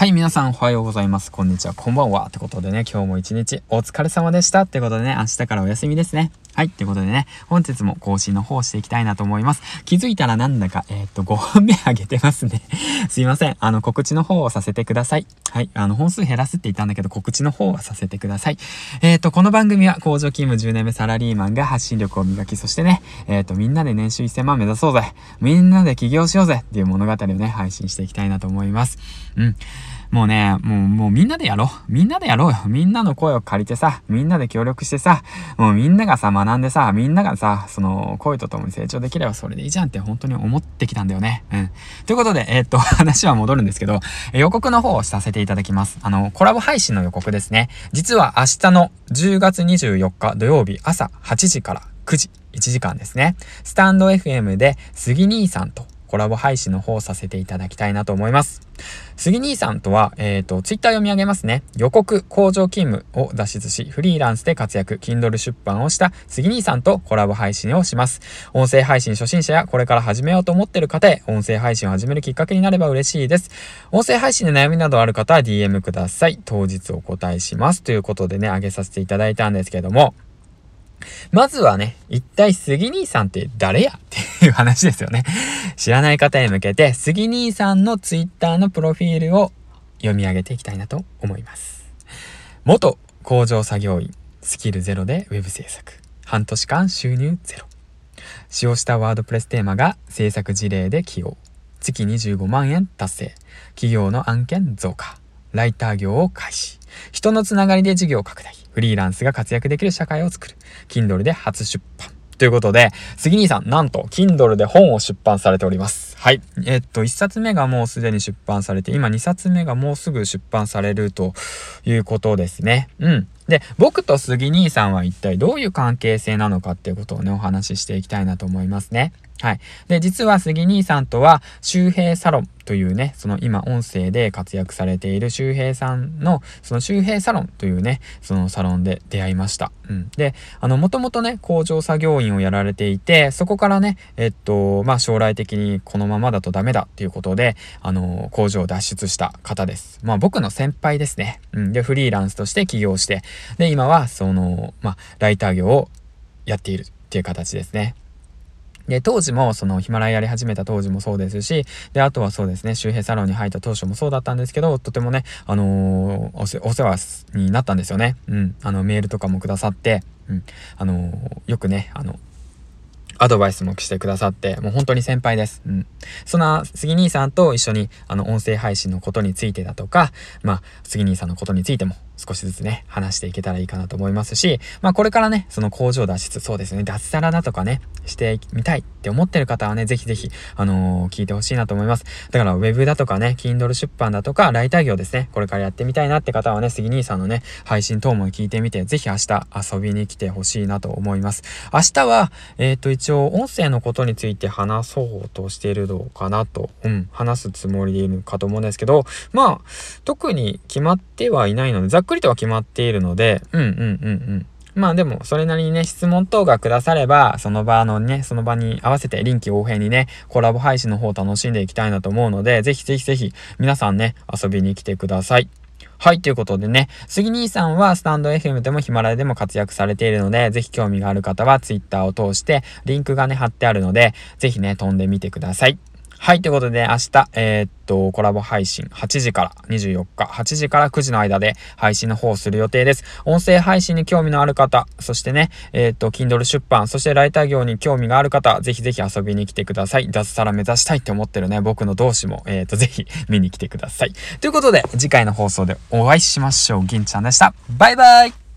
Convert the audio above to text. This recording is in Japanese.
はい、皆さんおはようございます。こんにちは、こんばんは。ってことでね、今日も一日お疲れ様でした。ってことでね、明日からお休みですね。はい、ってことでね、本日も更新の方していきたいなと思います。気づいたらなんだか、えー、っと、5本目あげてますね。すいません。あの、告知の方をさせてください。はい、あの、本数減らすって言ったんだけど、告知の方はさせてください。えー、っと、この番組は工場勤務10年目サラリーマンが発信力を磨き、そしてね、えー、っと、みんなで年収1000万目指そうぜ。みんなで起業しようぜっていう物語をね、配信していきたいなと思います。うん。もうね、もう、もうみんなでやろう。みんなでやろうよ。みんなの声を借りてさ、みんなで協力してさ、もうみんながさ、学んでさ、みんながさ、その、声と共に成長できればそれでいいじゃんって本当に思ってきたんだよね。うん。ということで、えー、っと、話は戻るんですけど、予告の方をさせていただきます。あの、コラボ配信の予告ですね。実は明日の10月24日土曜日朝8時から9時、1時間ですね。スタンド FM で杉兄さんとコラボ配信の方させていただきたいなと思います。杉兄さんとは、えっ、ー、と、ツイッター読み上げますね。予告工場勤務を脱出し、フリーランスで活躍、Kindle 出版をした杉兄さんとコラボ配信をします。音声配信初心者やこれから始めようと思ってる方へ、音声配信を始めるきっかけになれば嬉しいです。音声配信で悩みなどある方は DM ください。当日お答えします。ということでね、あげさせていただいたんですけども、まずはね、一体杉兄さんって誰や？いう話ですよね。知らない方へ向けて、杉兄さんのツイッターのプロフィールを読み上げていきたいなと思います。元工場作業員、スキルゼロでウェブ制作。半年間収入ゼロ。使用したワードプレステーマが制作事例で起用。月25万円達成。企業の案件増加。ライター業を開始。人のつながりで事業拡大。フリーランスが活躍できる社会を作る。Kindle で初出版。ということで、杉兄さん、なんと、Kindle で本を出版されております。はい。えっと、1冊目がもうすでに出版されて、今2冊目がもうすぐ出版されるということですね。うん。で、僕と杉兄さんは一体どういう関係性なのかっていうことをね、お話ししていきたいなと思いますね。はい。で、実は杉兄さんとは、周平サロンというね、その今音声で活躍されている周平さんの、その周平サロンというね、そのサロンで出会いました。うん。で、あの、もともとね、工場作業員をやられていて、そこからね、えっと、まあ、将来的にこのままだとダメだっていうことで、あの、工場を脱出した方です。まあ、僕の先輩ですね。うん。で、フリーランスとして起業して、で、今は、その、まあ、ライター業をやっているっていう形ですね。で、当時も、そのヒマラヤやり始めた当時もそうですし、で、あとはそうですね、周平サロンに入った当初もそうだったんですけど、とてもね、あのー、お世話になったんですよね。うん。あの、メールとかもくださって、うん。あのー、よくね、あの、アドバイスもしてくださって、もう本当に先輩です。うん。そんな杉兄さんと一緒に、あの、音声配信のことについてだとか、まあ、杉兄さんのことについても少しずつね、話していけたらいいかなと思いますし、まあこれからね、その工場脱出、そうですね、脱サラだとかね、してみたいって思ってる方はね、ぜひぜひ、あのー、聞いてほしいなと思います。だから、ウェブだとかね、Kindle 出版だとか、ライター業ですね、これからやってみたいなって方はね、杉兄さんのね、配信等も聞いてみて、ぜひ明日遊びに来てほしいなと思います。明日は、えっ、ー、と、一応、音声のことについて話そうとしてるのかなと、うん、話すつもりでいるかと思うんですけど、まあ、特に決まってはいないので、ざっくりとは決まっているので、うんうんうんうん。まあでも、それなりにね、質問等がくだされば、その場のね、その場に合わせて臨機応変にね、コラボ配信の方楽しんでいきたいなと思うので、ぜひぜひぜひ、皆さんね、遊びに来てください。はい、ということでね、杉兄さんはスタンド FM でもヒマラヤでも活躍されているので、ぜひ興味がある方は Twitter を通して、リンクがね、貼ってあるので、ぜひね、飛んでみてください。はい、ということで、ね、明日、えー、っと、コラボ配信8時から24日、8時から9時の間で配信の方をする予定です。音声配信に興味のある方、そしてね、えー、っと、Kindle 出版、そしてライター業に興味がある方、ぜひぜひ遊びに来てください。脱サラ目指したいって思ってるね、僕の同志も、えー、っと、ぜひ見に来てください。ということで、次回の放送でお会いしましょう。銀ちゃんでした。バイバイ